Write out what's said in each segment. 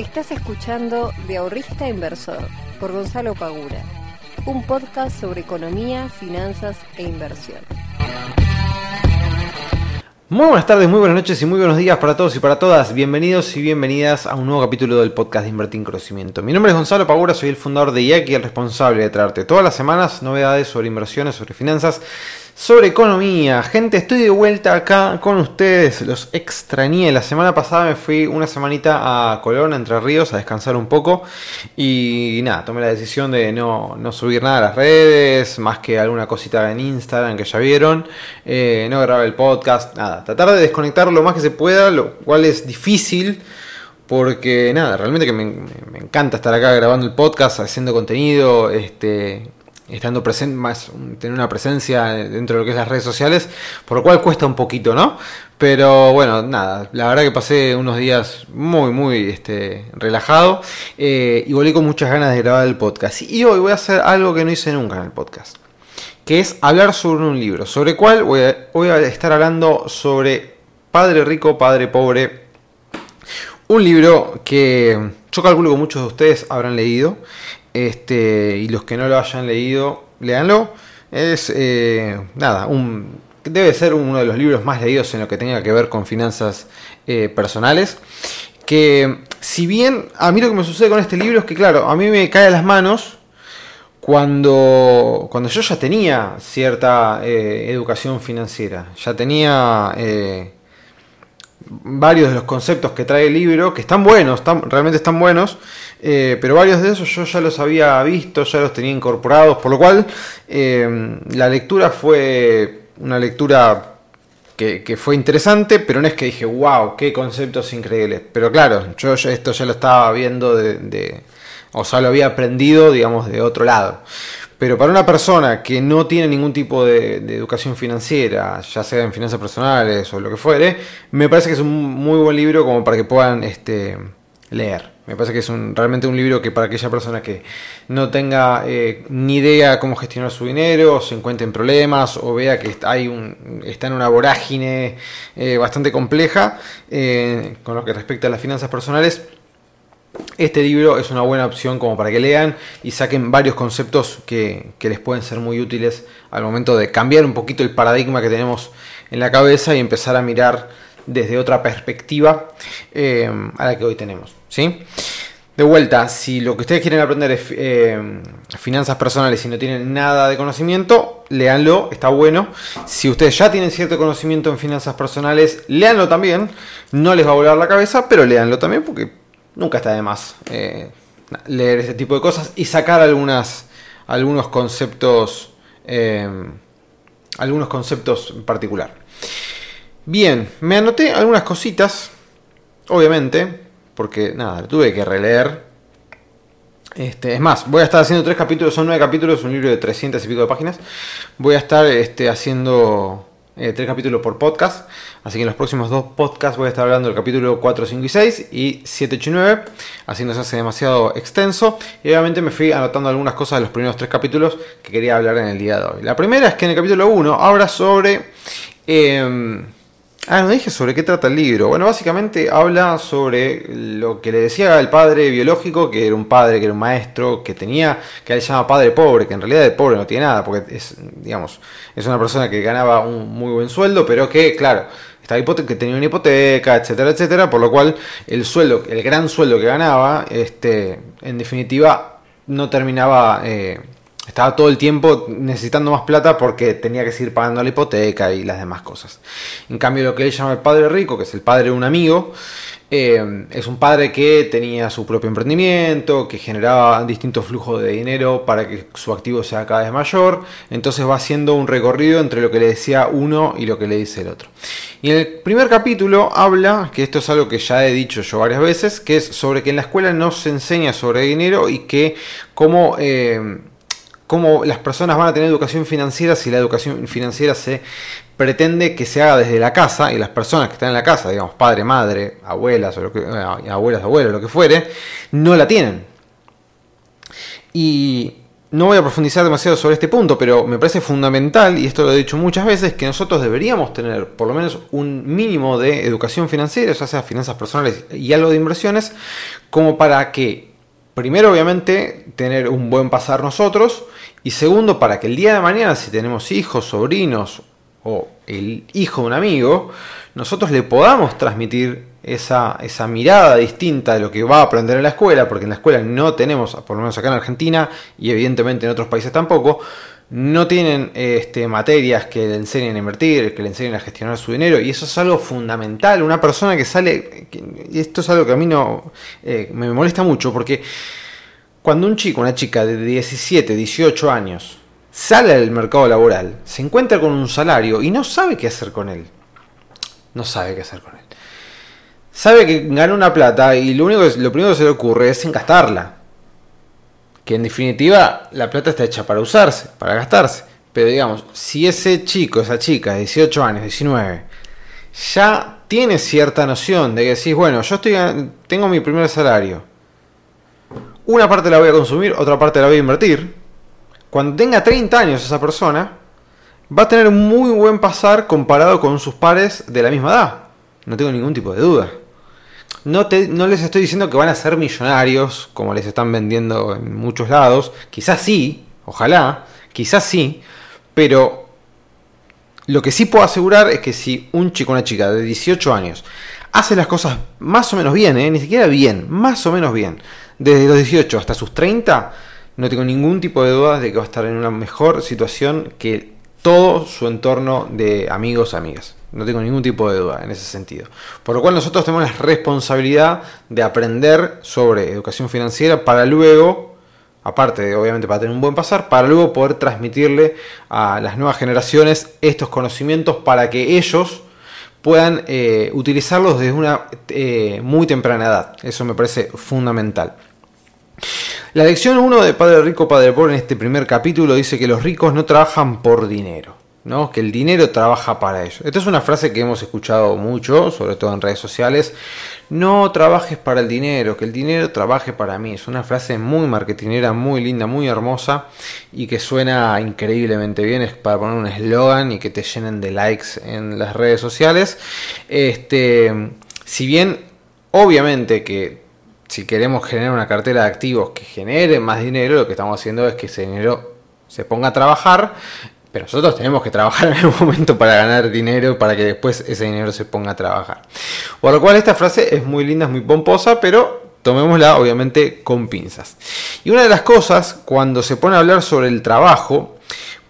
Estás escuchando De Ahorrista Inversor por Gonzalo Pagura, un podcast sobre economía, finanzas e inversión. Muy buenas tardes, muy buenas noches y muy buenos días para todos y para todas. Bienvenidos y bienvenidas a un nuevo capítulo del podcast de Invertir en Conocimiento. Mi nombre es Gonzalo Pagura, soy el fundador de IAC y el responsable de traerte todas las semanas novedades sobre inversiones, sobre finanzas, sobre economía. Gente, estoy de vuelta acá con ustedes. Los extrañé. La semana pasada me fui una semanita a Colón, Entre Ríos, a descansar un poco. Y nada, tomé la decisión de no, subir nada a las redes, más que alguna cosita en Instagram que ya vieron. Eh, no grabar el podcast, nada. Tratar de desconectar lo más que se pueda, lo cual es difícil. Porque nada, realmente que me, me encanta estar acá grabando el podcast, haciendo contenido, este, estando presente, más tener una presencia dentro de lo que es las redes sociales, por lo cual cuesta un poquito, ¿no? Pero bueno, nada, la verdad que pasé unos días muy, muy este, relajado eh, y volví con muchas ganas de grabar el podcast. Y hoy voy a hacer algo que no hice nunca en el podcast, que es hablar sobre un libro, sobre el cual voy a, voy a estar hablando sobre Padre Rico, Padre Pobre. Un libro que yo calculo que muchos de ustedes habrán leído. Este, y los que no lo hayan leído, léanlo. Es eh, nada, un, debe ser uno de los libros más leídos en lo que tenga que ver con finanzas eh, personales. Que si bien a mí lo que me sucede con este libro es que, claro, a mí me cae a las manos cuando, cuando yo ya tenía cierta eh, educación financiera, ya tenía varios de los conceptos que trae el libro, que están buenos, realmente están buenos, eh, pero varios de esos yo ya los había visto, ya los tenía incorporados, por lo cual eh, la lectura fue una lectura que, fue interesante, pero no es que dije, wow, qué conceptos increíbles. Pero claro, yo esto ya lo estaba viendo de, o sea, lo había aprendido, digamos, de otro lado. Pero para una persona que no tiene ningún tipo de, educación financiera, ya sea en finanzas personales o lo que fuere, me parece que es un muy buen libro como para que puedan este, leer. Me parece que es realmente un libro que para aquella persona que no tenga eh, ni idea cómo gestionar su dinero, o se encuentre en problemas, o vea que está en una vorágine eh, bastante compleja eh, con lo que respecta a las finanzas personales, este libro es una buena opción como para que lean y saquen varios conceptos que, les pueden ser muy útiles al momento de cambiar un poquito el paradigma que tenemos en la cabeza y empezar a mirar desde otra perspectiva eh, a la que hoy tenemos. ¿sí? De vuelta, si lo que ustedes quieren aprender es eh, finanzas personales y no tienen nada de conocimiento, léanlo, está bueno. Si ustedes ya tienen cierto conocimiento en finanzas personales, léanlo también. No les va a volar la cabeza, pero léanlo también porque nunca está de más eh, leer ese tipo de cosas y sacar algunas, algunos conceptos, eh, algunos conceptos en particular. Bien, me anoté algunas cositas, obviamente, porque nada, tuve que releer. Este, es más, voy a estar haciendo tres capítulos, son nueve capítulos, un libro de 300 y pico de páginas. Voy a estar este, haciendo eh, tres capítulos por podcast. Así que en los próximos dos podcasts voy a estar hablando del capítulo 4, 5 y 6 y 7, 8 y 9. Así no se hace demasiado extenso. Y obviamente me fui anotando algunas cosas de los primeros tres capítulos que quería hablar en el día de hoy. La primera es que en el capítulo 1 habla sobre... Eh, Ah, no dije sobre qué trata el libro. Bueno, básicamente habla sobre lo que le decía el padre biológico, que era un padre, que era un maestro, que tenía, que él llama padre pobre, que en realidad de pobre no tiene nada, porque es, digamos, es una persona que ganaba un muy buen sueldo, pero que, claro, que tenía una hipoteca, etcétera, etcétera, por lo cual el sueldo, el gran sueldo que ganaba, este, en definitiva, no terminaba eh, estaba todo el tiempo necesitando más plata porque tenía que seguir pagando la hipoteca y las demás cosas. En cambio, lo que él llama el padre rico, que es el padre de un amigo, eh, es un padre que tenía su propio emprendimiento, que generaba distintos flujos de dinero para que su activo sea cada vez mayor. Entonces va haciendo un recorrido entre lo que le decía uno y lo que le dice el otro. Y en el primer capítulo habla, que esto es algo que ya he dicho yo varias veces, que es sobre que en la escuela no se enseña sobre dinero y que como... Eh, cómo las personas van a tener educación financiera si la educación financiera se pretende que se haga desde la casa y las personas que están en la casa, digamos padre, madre, abuelas o eh, abuelas, abuelos, lo que fuere, no la tienen. Y no voy a profundizar demasiado sobre este punto, pero me parece fundamental, y esto lo he dicho muchas veces, que nosotros deberíamos tener por lo menos un mínimo de educación financiera, ya sea finanzas personales y algo de inversiones, como para que, primero obviamente, tener un buen pasar nosotros, y segundo, para que el día de mañana, si tenemos hijos, sobrinos o el hijo de un amigo, nosotros le podamos transmitir esa, esa, mirada distinta de lo que va a aprender en la escuela, porque en la escuela no tenemos, por lo menos acá en Argentina y evidentemente en otros países tampoco, no tienen este, materias que le enseñen a invertir, que le enseñen a gestionar su dinero, y eso es algo fundamental. Una persona que sale, y esto es algo que a mí no eh, me molesta mucho, porque cuando un chico, una chica de 17, 18 años, sale al mercado laboral, se encuentra con un salario y no sabe qué hacer con él. No sabe qué hacer con él sabe que gana una plata y lo único lo primero que se le ocurre es gastarla. Que en definitiva la plata está hecha para usarse, para gastarse. Pero digamos, si ese chico, esa chica de 18 años, 19, ya tiene cierta noción de que decís, bueno, yo estoy tengo mi primer salario. Una parte la voy a consumir, otra parte la voy a invertir. Cuando tenga 30 años esa persona, va a tener un muy buen pasar comparado con sus pares de la misma edad. No tengo ningún tipo de duda. No, no les estoy diciendo que van a ser millonarios, como les están vendiendo en muchos lados. Quizás sí, ojalá, quizás sí, pero lo que sí puedo asegurar es que si un chico una chica de 18 años hace las cosas más o menos bien, ¿eh? ni siquiera bien, más o menos bien, desde los 18 hasta sus 30, no tengo ningún tipo de dudas de que va a estar en una mejor situación que todo su entorno de amigos, amigas. No tengo ningún tipo de duda en ese sentido. Por lo cual nosotros tenemos la responsabilidad de aprender sobre educación financiera para luego, aparte de obviamente para tener un buen pasar, para luego poder transmitirle a las nuevas generaciones estos conocimientos para que ellos puedan eh, utilizarlos desde una eh, muy temprana edad. Eso me parece fundamental. La lección 1 de Padre Rico, Padre Pobre en este primer capítulo dice que los ricos no trabajan por dinero. ¿no? que el dinero trabaja para ellos. Esta es una frase que hemos escuchado mucho, sobre todo en redes sociales. No trabajes para el dinero, que el dinero trabaje para mí. Es una frase muy marketinera, muy linda, muy hermosa y que suena increíblemente bien. Es para poner un eslogan y que te llenen de likes en las redes sociales. Este, si bien, obviamente que si queremos generar una cartera de activos que genere más dinero, lo que estamos haciendo es que ese dinero se ponga a trabajar pero nosotros tenemos que trabajar en algún momento para ganar dinero, para que después ese dinero se ponga a trabajar. Por lo cual esta frase es muy linda, es muy pomposa, pero tomémosla obviamente con pinzas. Y una de las cosas, cuando se pone a hablar sobre el trabajo,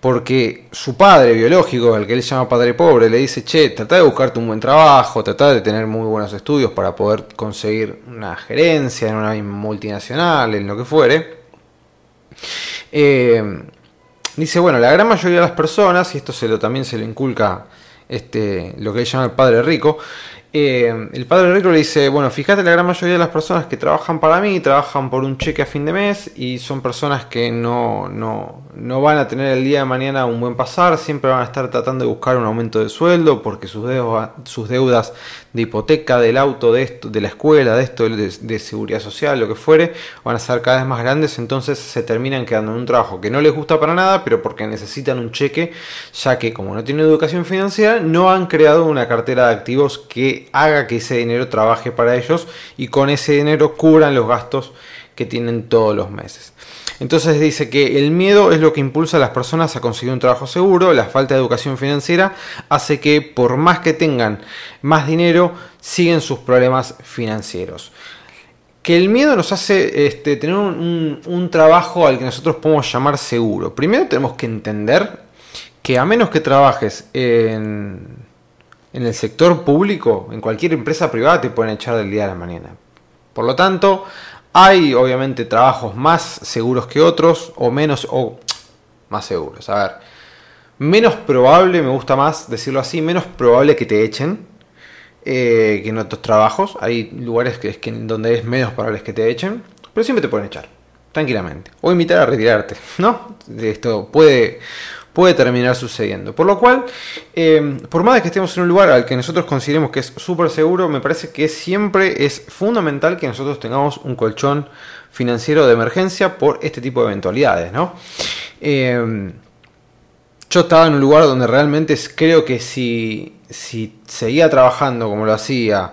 porque su padre biológico, al que él llama padre pobre, le dice, che, trata de buscarte un buen trabajo, trata de tener muy buenos estudios para poder conseguir una gerencia en una multinacional, en lo que fuere. Eh, Dice, bueno, la gran mayoría de las personas, y esto se lo, también se le inculca este, lo que él llama el padre rico, eh, el padre rico le dice, bueno, fíjate la gran mayoría de las personas que trabajan para mí, trabajan por un cheque a fin de mes y son personas que no, no, no van a tener el día de mañana un buen pasar, siempre van a estar tratando de buscar un aumento de sueldo porque sus deudas, de hipoteca, del auto, de esto, de la escuela, de esto, de, seguridad social, lo que fuere, van a ser cada vez más grandes, entonces se terminan quedando en un trabajo que no les gusta para nada, pero porque necesitan un cheque, ya que como no tienen educación financiera, no han creado una cartera de activos que haga que ese dinero trabaje para ellos y con ese dinero cubran los gastos que tienen todos los meses. Entonces dice que el miedo es lo que impulsa a las personas a conseguir un trabajo seguro, la falta de educación financiera hace que por más que tengan más dinero, siguen sus problemas financieros. Que el miedo nos hace este, tener un, trabajo al que nosotros podemos llamar seguro. Primero tenemos que entender que a menos que trabajes en, en el sector público, en cualquier empresa privada te pueden echar del día a la mañana. Por lo tanto, hay obviamente trabajos más seguros que otros o menos o más seguros. A ver, menos probable, me gusta más decirlo así, menos probable que te echen eh, que en otros trabajos. Hay lugares que, que, donde es menos probable que te echen, pero siempre te pueden echar, tranquilamente. O invitar a retirarte, ¿no? Esto puede, puede terminar sucediendo. Por lo cual, eh, por más de que estemos en un lugar al que nosotros consideremos que es súper seguro, me parece que siempre es fundamental que nosotros tengamos un colchón financiero de emergencia por este tipo de eventualidades, ¿no? Eh, yo estaba en un lugar donde realmente creo que si, si seguía trabajando como lo hacía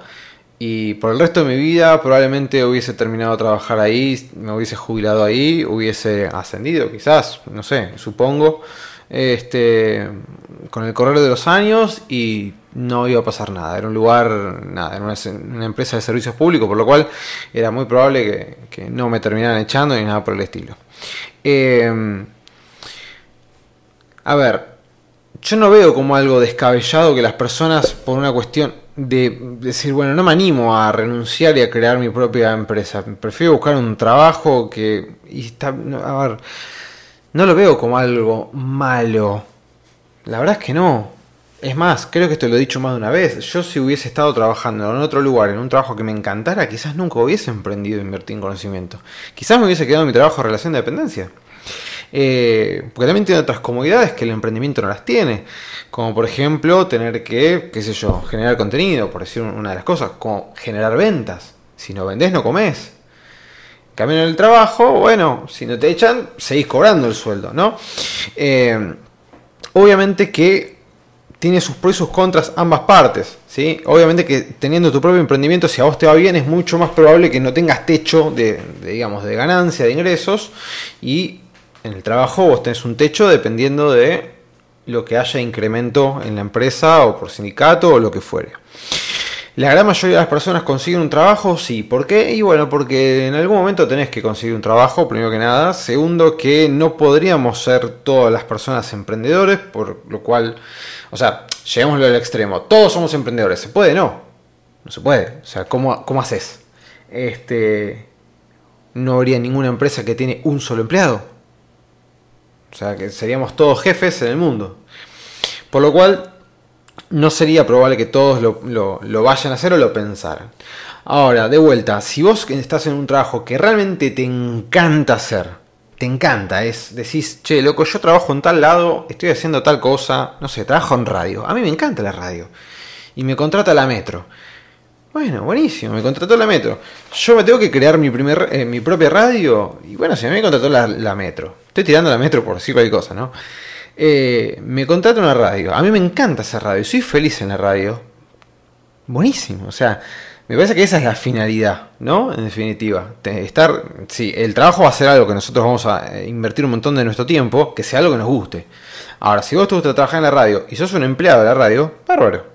y por el resto de mi vida probablemente hubiese terminado de trabajar ahí, me hubiese jubilado ahí, hubiese ascendido quizás, no sé, supongo, este, con el correr de los años y no iba a pasar nada. Era un lugar, nada, era una, empresa de servicios públicos, por lo cual era muy probable que, no me terminaran echando ni nada por el estilo. Eh, a ver, yo no veo como algo descabellado que las personas, por una cuestión de decir, bueno, no me animo a renunciar y a crear mi propia empresa, prefiero buscar un trabajo que... Y está, a ver, no lo veo como algo malo. La verdad es que no. Es más, creo que esto lo he dicho más de una vez. Yo si hubiese estado trabajando en otro lugar, en un trabajo que me encantara, quizás nunca hubiese emprendido invertir en conocimiento. Quizás me hubiese quedado en mi trabajo en relación de dependencia. Eh, porque también tiene otras comodidades que el emprendimiento no las tiene. Como por ejemplo tener que, qué sé yo, generar contenido, por decir una de las cosas, como generar ventas. Si no vendés, no comes. Cambio en el trabajo, bueno, si no te echan, seguís cobrando el sueldo, ¿no? Eh, obviamente que tiene sus pros y sus contras ambas partes, ¿sí? Obviamente que teniendo tu propio emprendimiento, si a vos te va bien, es mucho más probable que no tengas techo de, de digamos, de ganancia, de ingresos, y en el trabajo vos tenés un techo dependiendo de lo que haya incremento en la empresa o por sindicato o lo que fuere. La gran mayoría de las personas consiguen un trabajo, sí. ¿Por qué? Y bueno, porque en algún momento tenés que conseguir un trabajo, primero que nada. Segundo, que no podríamos ser todas las personas emprendedores, por lo cual, o sea, lleguémoslo al extremo. Todos somos emprendedores. ¿Se puede? No. No se puede. O sea, ¿cómo, cómo haces? Este, no habría ninguna empresa que tiene un solo empleado. O sea, que seríamos todos jefes en el mundo. Por lo cual, no sería probable que todos lo, vayan a hacer o lo pensaran. Ahora, de vuelta, si vos estás en un trabajo que realmente te encanta hacer, te encanta, es decís, che, loco, yo trabajo en tal lado, estoy haciendo tal cosa, no sé, trabajo en radio. A mí me encanta la radio. Y me contrata la metro. Bueno, buenísimo, me contrató la Metro. Yo me tengo que crear mi, primer, eh, mi propia radio. Y bueno, si a mí me contrató la, Metro. Estoy tirando la Metro por decir cualquier cosa, ¿no? Eh, me contrata una radio. A mí me encanta esa radio. Soy feliz en la radio. Buenísimo. O sea, me parece que esa es la finalidad, ¿no? En definitiva. Estar, sí, el trabajo va a ser algo que nosotros vamos a eh, invertir un montón de nuestro tiempo, que sea algo que nos guste. Ahora, si vos te gusta trabajar en la radio y sos un empleado de la radio, bárbaro.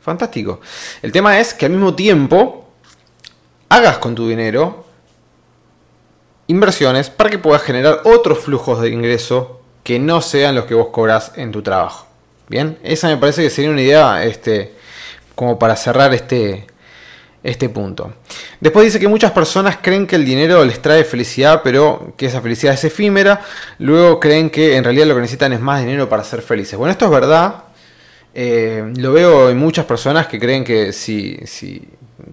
Fantástico. El tema es que al mismo tiempo hagas con tu dinero inversiones para que puedas generar otros flujos de ingreso que no sean los que vos cobras en tu trabajo. Bien, esa me parece que sería una idea este, como para cerrar este, este punto. Después dice que muchas personas creen que el dinero les trae felicidad, pero que esa felicidad es efímera. Luego creen que en realidad lo que necesitan es más dinero para ser felices. Bueno, esto es verdad, eh, lo veo en muchas personas que creen que si,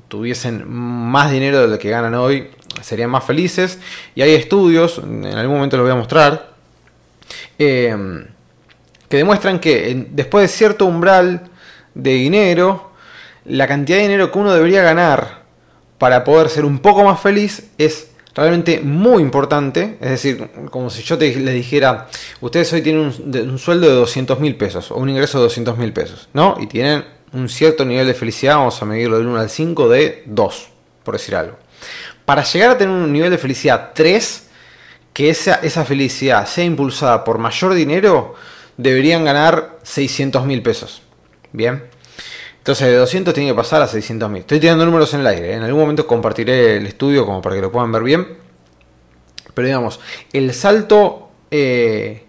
tuviesen más dinero de lo que ganan hoy, serían más felices. Y hay estudios, en algún momento los voy a mostrar, eh, que demuestran que después de cierto umbral de dinero, la cantidad de dinero que uno debería ganar para poder ser un poco más feliz es realmente muy importante. Es decir, como si yo te, les dijera, ustedes hoy tienen un, sueldo de 200 mil pesos o un ingreso de 200 mil pesos, ¿no? Y tienen un cierto nivel de felicidad, vamos a medirlo del 1 al 5, de 2, por decir algo. Para llegar a tener un nivel de felicidad 3, que esa, esa felicidad sea impulsada por mayor dinero, deberían ganar 600 mil pesos. Bien. Entonces de 200 tiene que pasar a 600.000. Estoy tirando números en el aire. ¿eh? En algún momento compartiré el estudio como para que lo puedan ver bien. Pero digamos, el salto, eh,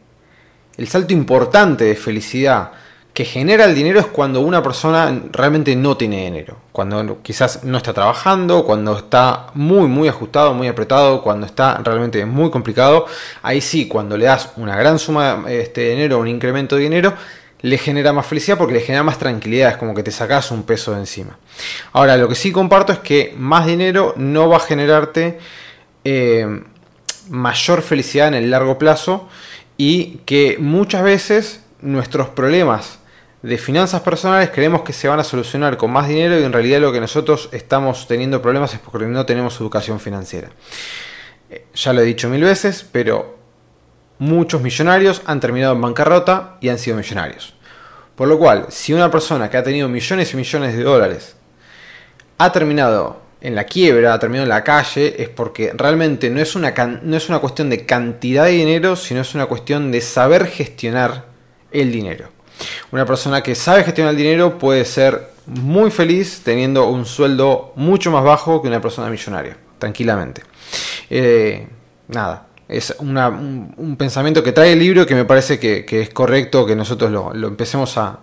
el salto importante de felicidad que genera el dinero es cuando una persona realmente no tiene dinero. Cuando quizás no está trabajando, cuando está muy, muy ajustado, muy apretado, cuando está realmente muy complicado. Ahí sí, cuando le das una gran suma este, de dinero, un incremento de dinero, le genera más felicidad porque le genera más tranquilidad, es como que te sacas un peso de encima. Ahora, lo que sí comparto es que más dinero no va a generarte eh, mayor felicidad en el largo plazo y que muchas veces nuestros problemas de finanzas personales creemos que se van a solucionar con más dinero y en realidad lo que nosotros estamos teniendo problemas es porque no tenemos educación financiera. Eh, ya lo he dicho mil veces, pero muchos millonarios han terminado en bancarrota y han sido millonarios. Por lo cual, si una persona que ha tenido millones y millones de dólares ha terminado en la quiebra, ha terminado en la calle, es porque realmente no es una, no es una cuestión de cantidad de dinero, sino es una cuestión de saber gestionar el dinero. Una persona que sabe gestionar el dinero puede ser muy feliz teniendo un sueldo mucho más bajo que una persona millonaria, tranquilamente. Eh, nada, es un, pensamiento que trae el libro que me parece que, es correcto que nosotros lo, empecemos a,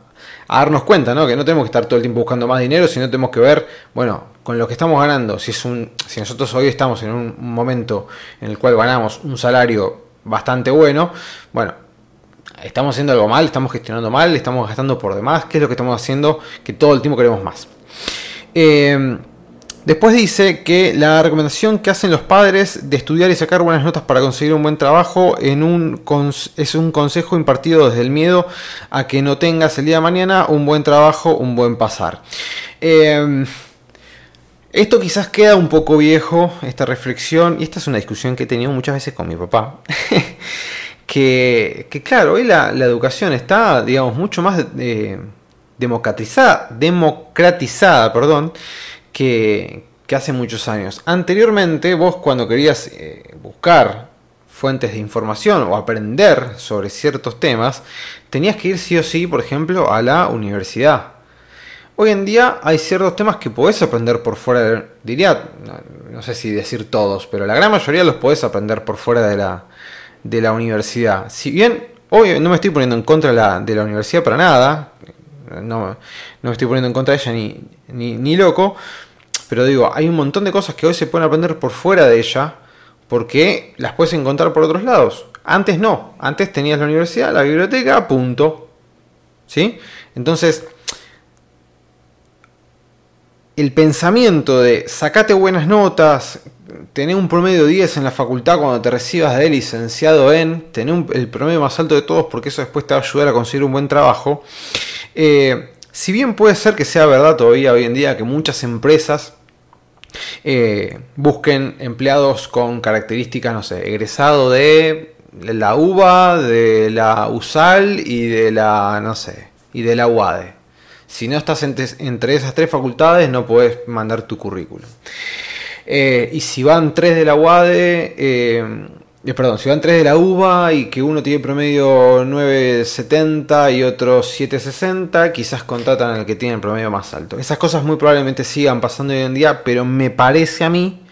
darnos cuenta, ¿no? que no tenemos que estar todo el tiempo buscando más dinero, sino tenemos que ver, bueno, con lo que estamos ganando, si, es un, si nosotros hoy estamos en un momento en el cual ganamos un salario bastante bueno, bueno, estamos haciendo algo mal, estamos gestionando mal, estamos gastando por demás, ¿qué es lo que estamos haciendo? Que todo el tiempo queremos más. Eh, después dice que la recomendación que hacen los padres de estudiar y sacar buenas notas para conseguir un buen trabajo es un consejo impartido desde el miedo a que no tengas el día de mañana un buen trabajo, un buen pasar. Eh, esto quizás queda un poco viejo, esta reflexión, y esta es una discusión que he tenido muchas veces con mi papá. que, claro, hoy la, educación está, digamos, mucho más eh, democratizada, democratizada perdón, que, hace muchos años. Anteriormente, vos cuando querías eh, buscar fuentes de información o aprender sobre ciertos temas, tenías que ir sí o sí, por ejemplo, a la universidad. Hoy en día hay ciertos temas que podés aprender por fuera, diría, no sé si decir todos, pero la gran mayoría los podés aprender por fuera de la, de la universidad. Si bien hoy no me estoy poniendo en contra de la, universidad para nada, no, no, me estoy poniendo en contra de ella ni, ni, loco, pero digo, hay un montón de cosas que hoy se pueden aprender por fuera de ella porque las puedes encontrar por otros lados. Antes no, antes tenías la universidad, la biblioteca, punto. ¿Sí? Entonces, el pensamiento de sacate buenas notas, tener un promedio 10 en la facultad cuando te recibas de licenciado en, tener el promedio más alto de todos porque eso después te va a ayudar a conseguir un buen trabajo. Eh, si bien puede ser que sea verdad todavía hoy en día que muchas empresas eh, busquen empleados con características, no sé, egresado de la UBA, de la USAL y de la, no sé, y de la UADE. Si no estás entre, entre esas tres facultades no puedes mandar tu currículum. Eh, y si van tres de la UADE, eh, eh, perdón, si van tres de la UBA y que uno tiene promedio 970 y otro 760, quizás contratan al que tiene el promedio más alto. Esas cosas muy probablemente sigan pasando hoy en día, pero me parece a mí,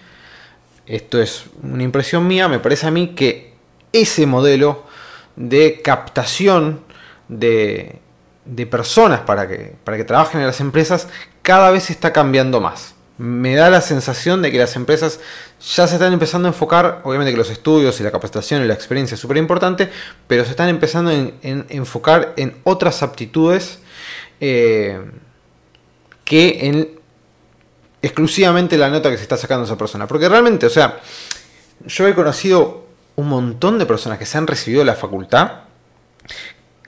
esto es una impresión mía, me parece a mí que ese modelo de captación de, de personas para que, para que trabajen en las empresas cada vez está cambiando más me da la sensación de que las empresas ya se están empezando a enfocar, obviamente que los estudios y la capacitación y la experiencia es súper importante, pero se están empezando a en, enfocar en otras aptitudes eh, que en exclusivamente la nota que se está sacando esa persona. Porque realmente, o sea, yo he conocido un montón de personas que se han recibido de la facultad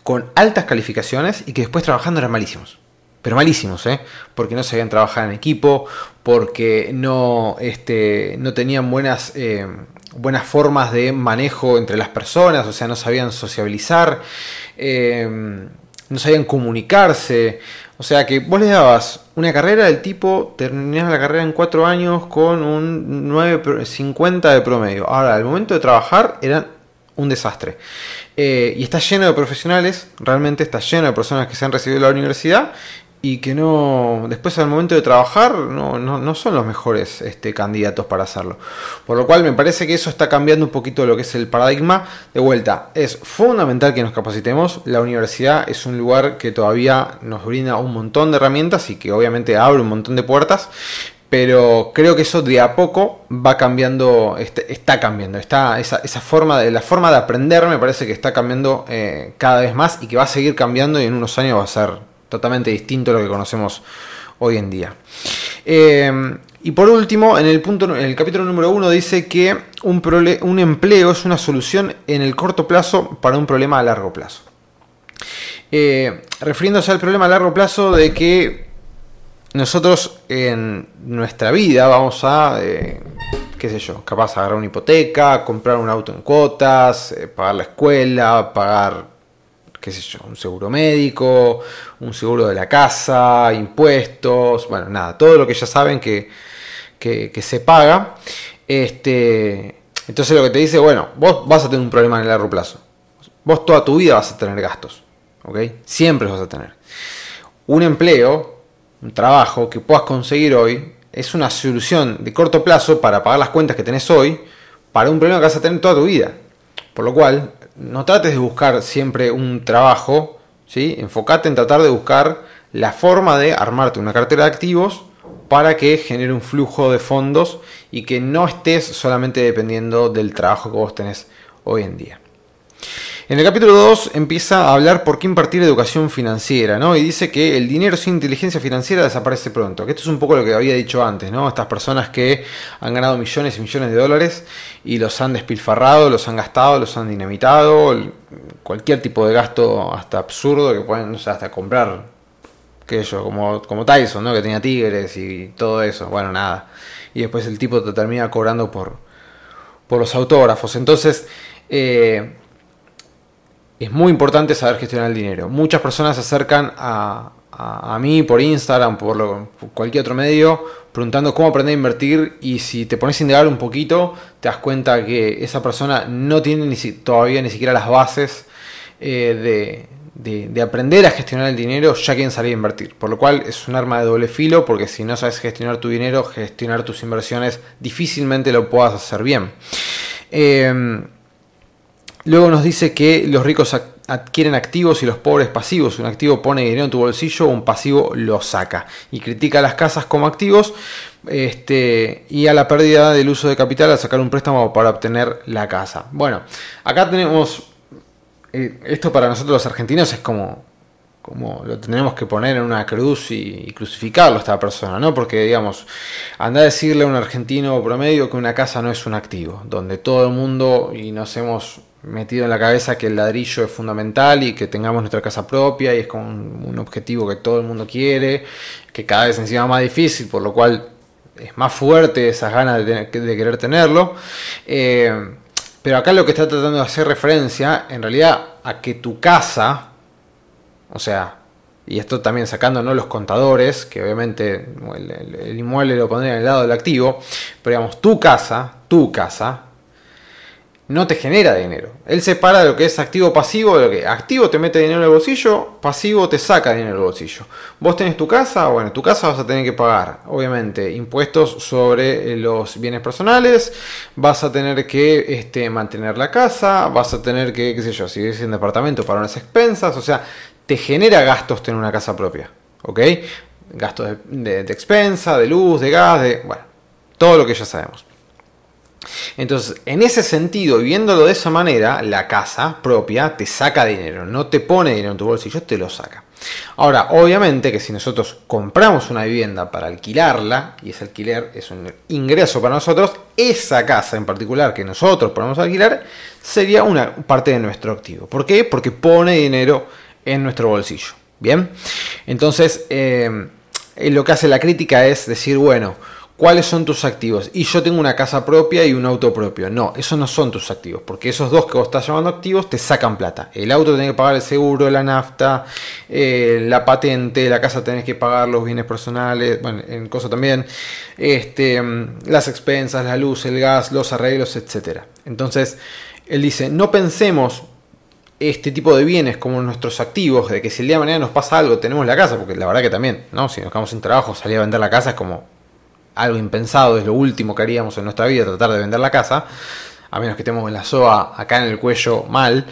con altas calificaciones y que después trabajando eran malísimos pero malísimos, ¿eh? porque no sabían trabajar en equipo, porque no, este, no tenían buenas, eh, buenas formas de manejo entre las personas, o sea, no sabían sociabilizar, eh, no sabían comunicarse. O sea que vos les dabas una carrera del tipo, terminabas la carrera en cuatro años con un 950 de promedio. Ahora, al momento de trabajar eran un desastre. y está lleno de profesionales, realmente está lleno de personas que se han recibido de la universidad y que no después al momento de trabajar no, no, son los mejores este, candidatos para hacerlo. Por lo cual me parece que eso está cambiando un poquito lo que es el paradigma. De vuelta, es fundamental que nos capacitemos. La universidad es un lugar que todavía nos brinda un montón de herramientas y que obviamente abre un montón de puertas. Pero creo que eso de a poco va cambiando, este, está cambiando. Está, esa, esa forma de, la forma de aprender me parece que está cambiando eh, cada vez más y que va a seguir cambiando y en unos años va a ser totalmente distinto a lo que conocemos hoy en día. Eh, y por último, en el, punto, en el capítulo número uno dice que un, un empleo es una solución en el corto plazo para un problema a largo plazo. Eh, refiriéndose al problema a largo plazo de que nosotros en nuestra vida vamos a, eh, qué sé yo, capaz agarrar una hipoteca, comprar un auto en cuotas, eh, pagar la escuela, pagar, qué sé yo, un seguro médico, un seguro de la casa, impuestos, bueno, nada, todo lo que ya saben que, que, se paga. Este, entonces lo que te dice, bueno, vos vas a tener un problema en el largo plazo. Vos toda tu vida vas a tener gastos. ¿Ok? Siempre vas a tener. Un empleo, un trabajo que puedas conseguir hoy, es una solución de corto plazo para pagar las cuentas que tenés hoy para un problema que vas a tener toda tu vida. Por lo cual, no trates de buscar siempre un trabajo, ¿sí? enfocate en tratar de buscar la forma de armarte una cartera de activos para que genere un flujo de fondos y que no estés solamente dependiendo del trabajo que vos tenés hoy en día. En el capítulo 2 empieza a hablar por qué impartir educación financiera, ¿no? Y dice que el dinero sin inteligencia financiera desaparece pronto. Que esto es un poco lo que había dicho antes, ¿no? Estas personas que han ganado millones y millones de dólares y los han despilfarrado, los han gastado, los han dinamitado, cualquier tipo de gasto hasta absurdo que pueden, hasta comprar, qué sé yo, como, como Tyson, ¿no? Que tenía tigres y todo eso. Bueno, nada. Y después el tipo te termina cobrando por, por los autógrafos. Entonces, eh, es muy importante saber gestionar el dinero. Muchas personas se acercan a, mí por Instagram, por, cualquier otro medio, preguntando cómo aprender a invertir y si te pones a indagar un poquito, te das cuenta que esa persona no tiene ni, todavía ni siquiera las bases eh, de, aprender a gestionar el dinero ya quieren salir a invertir. Por lo cual es un arma de doble filo porque si no sabes gestionar tu dinero, gestionar tus inversiones, difícilmente lo puedas hacer bien. Eh, Luego nos dice que los ricos adquieren activos y los pobres pasivos. Un activo pone dinero en tu bolsillo, un pasivo lo saca. Y critica las casas como activos este, y a la pérdida del uso de capital al sacar un préstamo para obtener la casa. Bueno, acá tenemos... Eh, esto para nosotros los argentinos es como como lo tenemos que poner en una cruz y, crucificarlo a esta persona, ¿no? Porque, digamos, anda a decirle a un argentino promedio que una casa no es un activo, donde todo el mundo y nos hemos metido en la cabeza que el ladrillo es fundamental y que tengamos nuestra casa propia y es como un, objetivo que todo el mundo quiere, que cada vez encima más difícil, por lo cual es más fuerte esas ganas de, querer tenerlo. Eh, pero acá lo que está tratando de hacer referencia, en realidad, a que tu casa, o sea, y esto también sacándonos los contadores, que obviamente el, el inmueble lo pondría en el lado del activo, pero digamos, tu casa, tu casa, no te genera dinero. Él separa lo que es activo pasivo de lo que activo te mete dinero en el bolsillo, pasivo te saca dinero del bolsillo. Vos tenés tu casa, bueno, tu casa vas a tener que pagar, obviamente, impuestos sobre los bienes personales, vas a tener que este, mantener la casa, vas a tener que, qué sé yo, si vives en departamento para unas expensas, o sea, te genera gastos tener una casa propia, ¿ok? Gastos de, de expensa, de luz, de gas, de, bueno, todo lo que ya sabemos. Entonces, en ese sentido, viéndolo de esa manera, la casa propia te saca dinero, no te pone dinero en tu bolsillo, te lo saca. Ahora, obviamente que si nosotros compramos una vivienda para alquilarla, y ese alquiler es un ingreso para nosotros, esa casa en particular que nosotros podemos alquilar sería una parte de nuestro activo. ¿Por qué? Porque pone dinero en nuestro bolsillo. Bien, entonces eh, lo que hace la crítica es decir, bueno, ¿Cuáles son tus activos? Y yo tengo una casa propia y un auto propio. No, esos no son tus activos, porque esos dos que vos estás llamando activos te sacan plata. El auto tenés que pagar el seguro, la nafta, eh, la patente, la casa tenés que pagar los bienes personales, bueno, en cosa también, este, las expensas, la luz, el gas, los arreglos, etc. Entonces, él dice, no pensemos este tipo de bienes como nuestros activos, de que si el día de mañana nos pasa algo, tenemos la casa, porque la verdad que también, ¿no? Si nos quedamos sin trabajo, salir a vender la casa es como algo impensado, es lo último que haríamos en nuestra vida, tratar de vender la casa, a menos que estemos en la SOA acá en el cuello mal.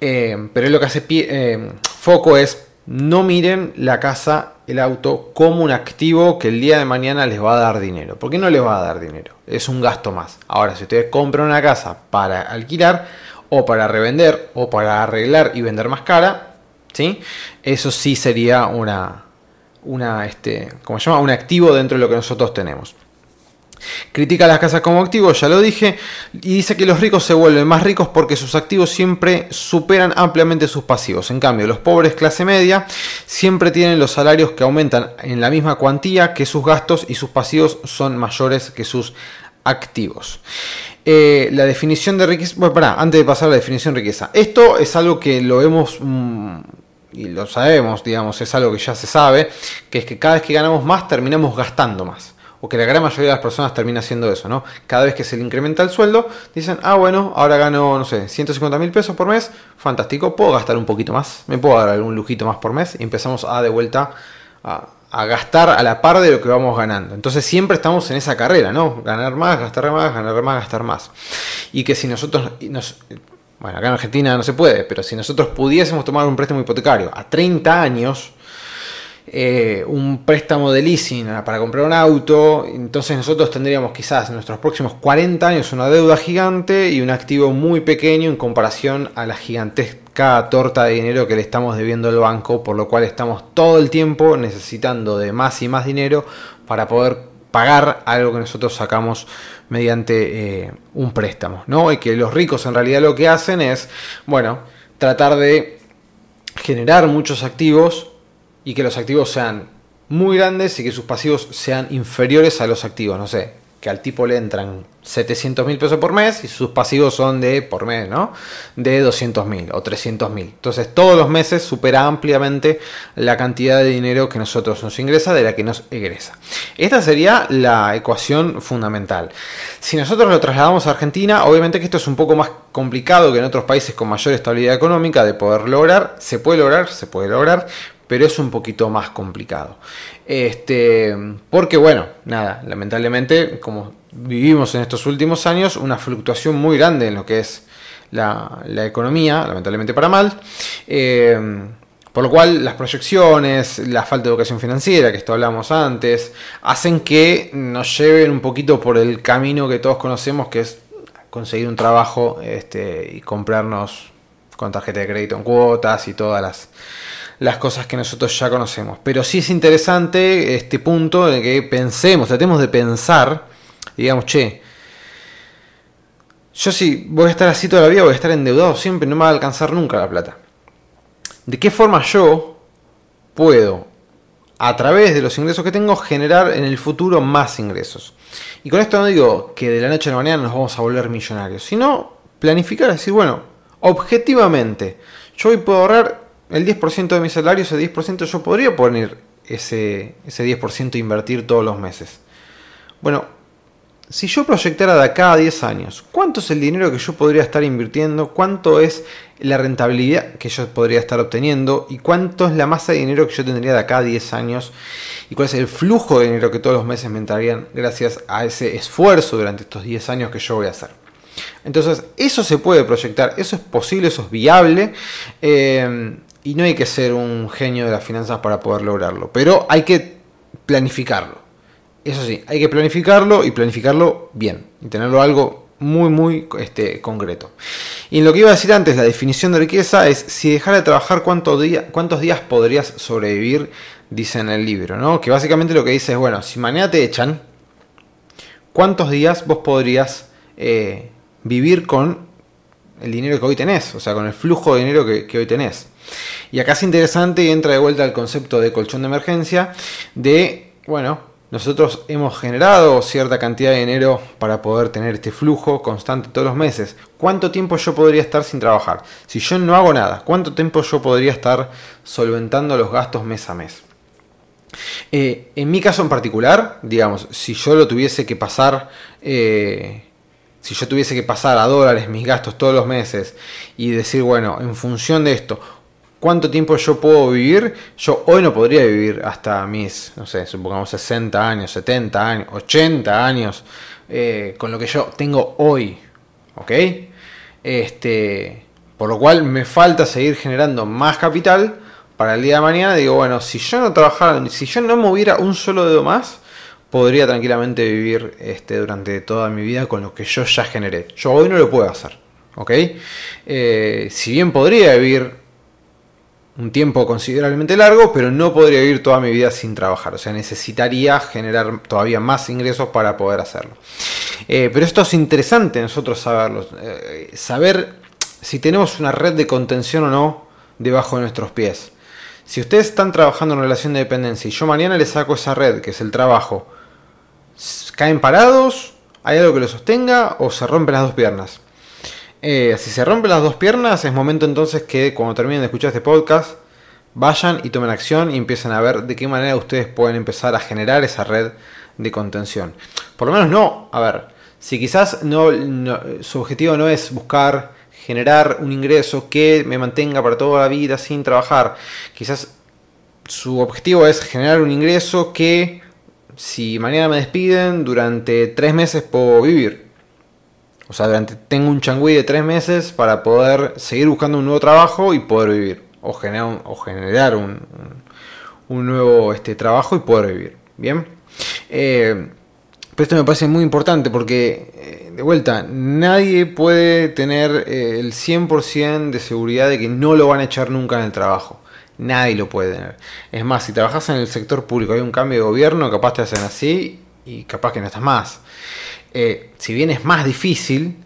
Eh, pero lo que hace eh, foco es no miren la casa, el auto como un activo que el día de mañana les va a dar dinero. ¿Por qué no les va a dar dinero? Es un gasto más. Ahora, si ustedes compran una casa para alquilar o para revender o para arreglar y vender más cara, ¿sí? Eso sí sería una, una, este, ¿cómo se llama? un activo dentro de lo que nosotros tenemos. Critica las casas como activos, ya lo dije, y dice que los ricos se vuelven más ricos porque sus activos siempre superan ampliamente sus pasivos. En cambio, los pobres clase media siempre tienen los salarios que aumentan en la misma cuantía que sus gastos y sus pasivos son mayores que sus activos. Eh, la definición de riqueza. Bueno, pará, antes de pasar a la definición de riqueza. Esto es algo que lo vemos. Mm, y lo sabemos, digamos, es algo que ya se sabe, que es que cada vez que ganamos más terminamos gastando más o que la gran mayoría de las personas termina haciendo eso, ¿no? Cada vez que se le incrementa el sueldo, dicen, ah, bueno, ahora gano, no sé, 150 mil pesos por mes, fantástico, puedo gastar un poquito más, me puedo dar algún lujito más por mes y empezamos a de vuelta a, gastar a la par de lo que vamos ganando. Entonces siempre estamos en esa carrera, ¿no? Ganar más, gastar más, ganar más, gastar más. Y que si nosotros nos, bueno, acá en Argentina no se puede, pero si nosotros pudiésemos tomar un préstamo hipotecario a 30 años, eh, un préstamo de leasing para comprar un auto, entonces nosotros tendríamos quizás en nuestros próximos 40 años una deuda gigante y un activo muy pequeño en comparación a la gigantesca torta de dinero que le estamos debiendo al banco, por lo cual estamos todo el tiempo necesitando de más y más dinero para poder pagar algo que nosotros sacamos mediante eh, un préstamo, ¿no? Y que los ricos en realidad lo que hacen es, bueno, tratar de generar muchos activos y que los activos sean muy grandes y que sus pasivos sean inferiores a los activos. No sé, que al tipo le entran 700 mil pesos por mes y sus pasivos son de, por mes, ¿no? De 200 mil o 300 mil. Entonces todos los meses supera ampliamente la cantidad de dinero que nosotros nos ingresa de la que nos egresa. Esta sería la ecuación fundamental. Si nosotros lo trasladamos a Argentina, obviamente que esto es un poco más complicado que en otros países con mayor estabilidad económica de poder lograr. Se puede lograr, se puede lograr, pero es un poquito más complicado. Este, porque bueno, nada, lamentablemente, como vivimos en estos últimos años, una fluctuación muy grande en lo que es la, economía, lamentablemente para mal. Eh, por lo cual las proyecciones, la falta de educación financiera, que esto hablamos antes, hacen que nos lleven un poquito por el camino que todos conocemos, que es conseguir un trabajo este, y comprarnos con tarjeta de crédito en cuotas y todas las, las cosas que nosotros ya conocemos. Pero sí es interesante este punto de que pensemos, tratemos de pensar, digamos, che, yo si voy a estar así toda la vida, voy a estar endeudado siempre, no me va a alcanzar nunca la plata. ¿De qué forma yo puedo, a través de los ingresos que tengo, generar en el futuro más ingresos? Y con esto no digo que de la noche a la mañana nos vamos a volver millonarios, sino planificar, decir, bueno, objetivamente, yo hoy puedo ahorrar el 10% de mi salario, ese 10% yo podría poner ese, ese 10% e invertir todos los meses. Bueno, si yo proyectara de acá a 10 años, ¿cuánto es el dinero que yo podría estar invirtiendo? ¿Cuánto es la rentabilidad que yo podría estar obteniendo? ¿Y cuánto es la masa de dinero que yo tendría de acá a 10 años? ¿Y cuál es el flujo de dinero que todos los meses me entrarían gracias a ese esfuerzo durante estos 10 años que yo voy a hacer? Entonces, eso se puede proyectar, eso es posible, eso es viable. Eh, y no hay que ser un genio de las finanzas para poder lograrlo, pero hay que planificarlo. Eso sí, hay que planificarlo y planificarlo bien y tenerlo algo muy, muy este, concreto. Y lo que iba a decir antes, la definición de riqueza es si dejara de trabajar, ¿cuántos, días, cuántos días podrías sobrevivir? Dice en el libro, ¿no? Que básicamente lo que dice es, bueno, si mañana te echan, ¿cuántos días vos podrías eh, vivir con el dinero que hoy tenés? O sea, con el flujo de dinero que hoy tenés. Y acá es interesante y entra de vuelta el concepto de colchón de emergencia, de, bueno, nosotros hemos generado cierta cantidad de dinero para poder tener este flujo constante todos los meses. ¿Cuánto tiempo yo podría estar sin trabajar? Si yo no hago nada, ¿cuánto tiempo yo podría estar solventando los gastos mes a mes? Eh, en mi caso en particular, digamos, si yo lo tuviese que pasar, eh, si yo tuviese que pasar a dólares mis gastos todos los meses y decir, bueno, en función de esto, cuánto tiempo yo puedo vivir, yo hoy no podría vivir hasta mis, no sé, supongamos 60 años, 70 años, 80 años, eh, con lo que yo tengo hoy, ¿ok? Este, por lo cual me falta seguir generando más capital para el día de mañana. Digo, bueno, si yo no trabajara, si yo no moviera un solo dedo más, podría tranquilamente vivir este, durante toda mi vida con lo que yo ya generé. Yo hoy no lo puedo hacer, ¿ok? Eh, si bien podría vivir un tiempo considerablemente largo, pero no podría vivir toda mi vida sin trabajar. O sea, necesitaría generar todavía más ingresos para poder hacerlo. Eh, pero esto es interesante nosotros saberlo. Eh, saber si tenemos una red de contención o no debajo de nuestros pies. Si ustedes están trabajando en relación de dependencia y yo mañana les saco esa red, que es el trabajo, ¿caen parados? ¿Hay algo que lo sostenga o se rompen las dos piernas? Eh, si se rompen las dos piernas, es momento entonces que cuando terminen de escuchar este podcast, vayan y tomen acción y empiecen a ver de qué manera ustedes pueden empezar a generar esa red de contención. Por lo menos no, a ver, si quizás no, su objetivo no es buscar generar un ingreso que me mantenga para toda la vida sin trabajar, quizás su objetivo es generar un ingreso que si mañana me despiden durante tres meses puedo vivir. O sea, durante, tengo un changüí de tres meses para poder seguir buscando un nuevo trabajo y poder vivir. O generar un, o generar un, un nuevo este, trabajo y poder vivir. Bien. Eh, pero esto me parece muy importante porque, eh, de vuelta, nadie puede tener eh, el 100% de seguridad de que no lo van a echar nunca en el trabajo. Nadie lo puede tener. Es más, si trabajas en el sector público, hay un cambio de gobierno, capaz te hacen así y capaz que no estás más. Eh, si bien es más difícil,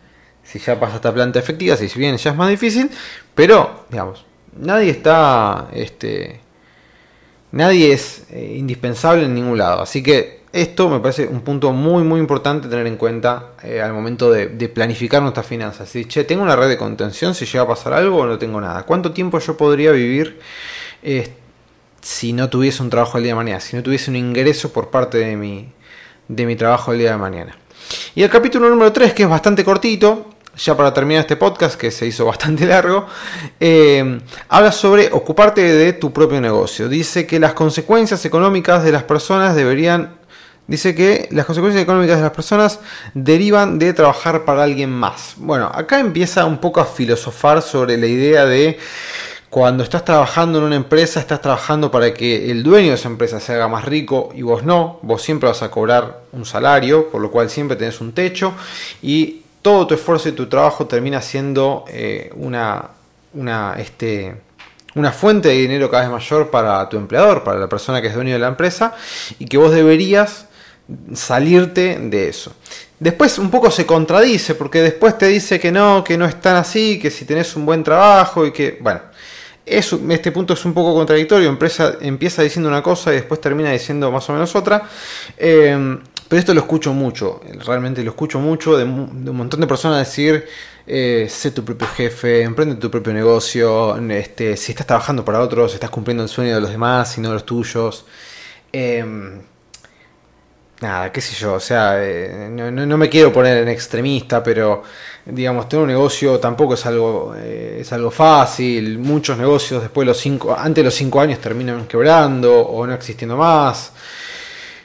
si ya pasa esta planta efectiva, si bien ya es más difícil, pero, digamos, nadie está, este, nadie es eh, indispensable en ningún lado. Así que esto me parece un punto muy, muy importante tener en cuenta eh, al momento de, planificar nuestras finanzas. Si, che, tengo una red de contención, si llega a pasar algo o no tengo nada. ¿Cuánto tiempo yo podría vivir si no tuviese un trabajo el día de mañana? Si no tuviese un ingreso por parte de mi, de mi trabajo el día de mañana. Y el capítulo número 3, que es bastante cortito, ya para terminar este podcast, que se hizo bastante largo, eh, habla sobre ocuparte de tu propio negocio. Dice que las consecuencias económicas de las personas deberían... Dice que las consecuencias económicas de las personas derivan de trabajar para alguien más. Bueno, acá empieza un poco a filosofar sobre la idea de cuando estás trabajando en una empresa, estás trabajando para que el dueño de esa empresa se haga más rico y vos no. Vos siempre vas a cobrar un salario, por lo cual siempre tenés un techo y todo tu esfuerzo y tu trabajo termina siendo eh, una, una, este, una fuente de dinero cada vez mayor para tu empleador, para la persona que es dueño de la empresa y que vos deberías salirte de eso. Después un poco se contradice porque después te dice que no, que no es tan así, que si tenés un buen trabajo y que, bueno, este punto es un poco contradictorio, empresa, empieza diciendo una cosa y después termina diciendo más o menos otra. Eh, pero esto lo escucho mucho, realmente lo escucho mucho de, un montón de personas decir, eh, sé tu propio jefe, emprende tu propio negocio, este, si estás trabajando para otros, estás cumpliendo el sueño de los demás y no de los tuyos. Em, nada, qué sé yo, o sea, eh, no, me quiero poner en extremista, pero digamos, tener un negocio tampoco es algo, eh, es algo fácil. Muchos negocios después de los cinco, antes de los cinco años terminan quebrando o no existiendo más.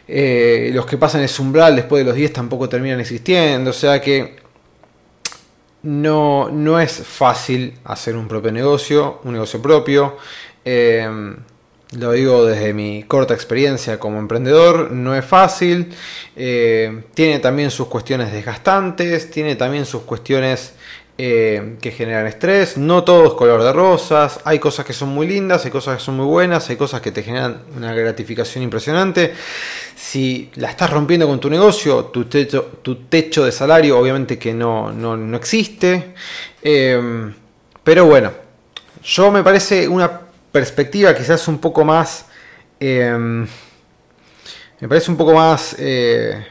Eh, los que pasan ese umbral después de los 10 tampoco terminan existiendo. O sea que no, no es fácil hacer un propio negocio, un negocio propio. Lo digo desde mi corta experiencia como emprendedor, no es fácil, eh, tiene también sus cuestiones desgastantes, tiene también sus cuestiones eh, que generan estrés, no todo es color de rosas, hay cosas que son muy lindas, hay cosas que son muy buenas, hay cosas que te generan una gratificación impresionante. Si la estás rompiendo con tu negocio, tu techo, tu techo de salario obviamente que no, no, existe, eh, pero bueno, yo me parece una perspectiva quizás un poco más... Em, me parece un poco más eh,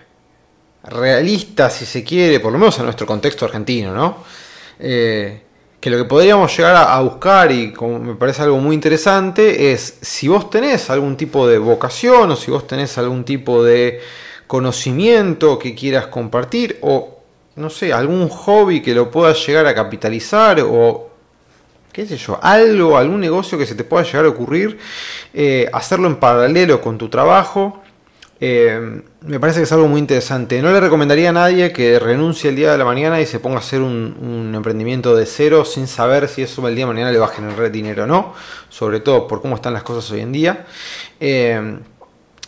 realista, si se quiere, por lo menos en nuestro contexto argentino, ¿no? Eh, que lo que podríamos llegar a, buscar, y como me parece algo muy interesante, es si vos tenés algún tipo de vocación o si vos tenés algún tipo de conocimiento que quieras compartir o, no sé, algún hobby que lo puedas llegar a capitalizar o qué sé yo, algo, algún negocio que se te pueda llegar a ocurrir, eh, hacerlo en paralelo con tu trabajo. Eh, me parece que es algo muy interesante. No le recomendaría a nadie que renuncie el día de la mañana y se ponga a hacer un, emprendimiento de cero sin saber si eso el día de mañana le va a generar dinero o no, sobre todo por cómo están las cosas hoy en día. Eh,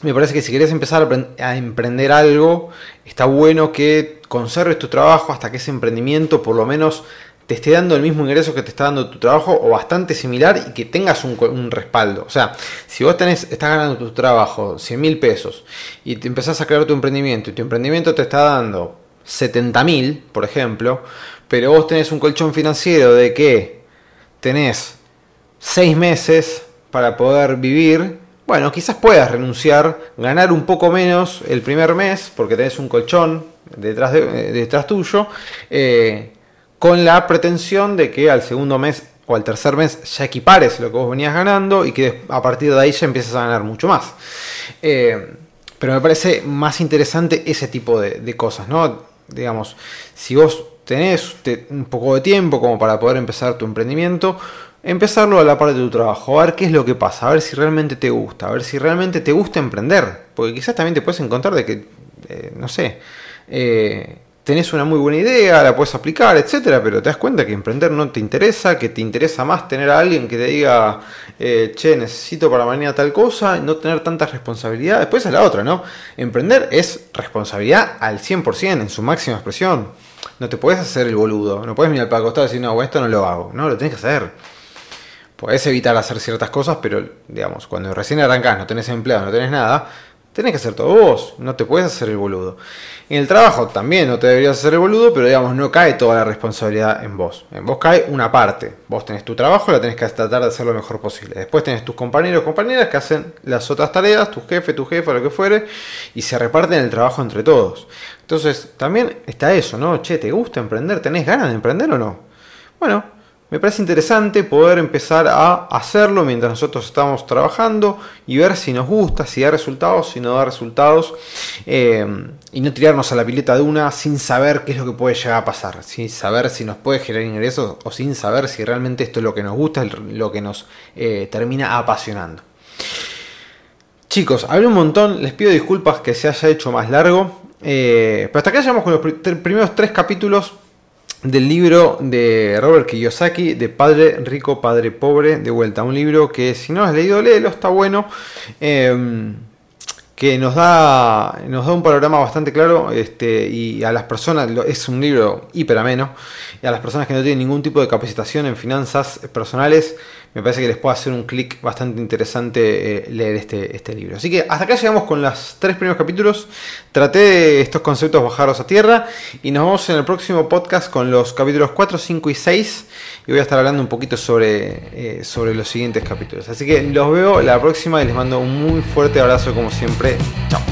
me parece que si querés empezar a emprender algo, está bueno que conserves tu trabajo hasta que ese emprendimiento por lo menos te esté dando el mismo ingreso que te está dando tu trabajo o bastante similar y que tengas un, respaldo. O sea, si vos tenés, estás ganando tu trabajo 100 mil pesos y te empezás a crear tu emprendimiento y tu emprendimiento te está dando 70 mil, por ejemplo, pero vos tenés un colchón financiero de que tenés 6 meses para poder vivir, bueno, quizás puedas renunciar, ganar un poco menos el primer mes, porque tenés un colchón detrás, de, detrás tuyo, eh, con la pretensión de que al segundo mes o al tercer mes ya equipares lo que vos venías ganando y que a partir de ahí ya empieces a ganar mucho más. Eh, pero me parece más interesante ese tipo de, cosas, ¿no? Digamos, si vos tenés un poco de tiempo como para poder empezar tu emprendimiento, empezarlo a la parte de tu trabajo, a ver qué es lo que pasa, a ver si realmente te gusta, a ver si realmente te gusta emprender, porque quizás también te puedes encontrar de que, eh, no sé, eh, tenés una muy buena idea, la puedes aplicar, etcétera, pero te das cuenta que emprender no te interesa, que te interesa más tener a alguien que te diga, eh, che, necesito para mañana tal cosa, no tener tantas responsabilidades. Después es la otra, ¿no? Emprender es responsabilidad al 100%, en su máxima expresión. No te puedes hacer el boludo, no puedes mirar para el costado y decir, no, esto no lo hago. No, lo tienes que hacer. Puedes evitar hacer ciertas cosas, pero digamos, cuando recién arrancás, no tenés empleado, no tenés nada, tenés que hacer todo vos, no te puedes hacer el boludo. En el trabajo también no te deberías hacer el boludo, pero digamos, no cae toda la responsabilidad en vos. En vos cae una parte. Vos tenés tu trabajo, la tenés que tratar de hacer lo mejor posible. Después tenés tus compañeros compañeras que hacen las otras tareas, tu jefe, tu jefa, lo que fuere, y se reparten el trabajo entre todos. Entonces, también está eso, ¿no? Che, ¿te gusta emprender? ¿Tenés ganas de emprender o no? Bueno, me parece interesante poder empezar a hacerlo mientras nosotros estamos trabajando y ver si nos gusta, si da resultados, si no da resultados eh, y no tirarnos a la pileta de una sin saber qué es lo que puede llegar a pasar, sin saber si nos puede generar ingresos o sin saber si realmente esto es lo que nos gusta, lo que nos eh, termina apasionando. Chicos, hablé un montón, les pido disculpas que se haya hecho más largo, eh, pero hasta acá llegamos con los primeros tres capítulos del libro de Robert Kiyosaki, de Padre Rico, Padre Pobre, de vuelta. Un libro que si no has leído, léelo, está bueno. Em, que nos da, nos da un panorama bastante claro este, y a las personas, es un libro hiper ameno, y a las personas que no tienen ningún tipo de capacitación en finanzas personales, me parece que les puede hacer un clic bastante interesante eh, leer este, este libro. Así que hasta acá llegamos con los tres primeros capítulos. Traté de estos conceptos bajarlos a tierra y nos vemos en el próximo podcast con los capítulos 4, 5 y 6 y voy a estar hablando un poquito sobre, eh, sobre los siguientes capítulos. Así que los veo la próxima y les mando un muy fuerte abrazo como siempre. Chao.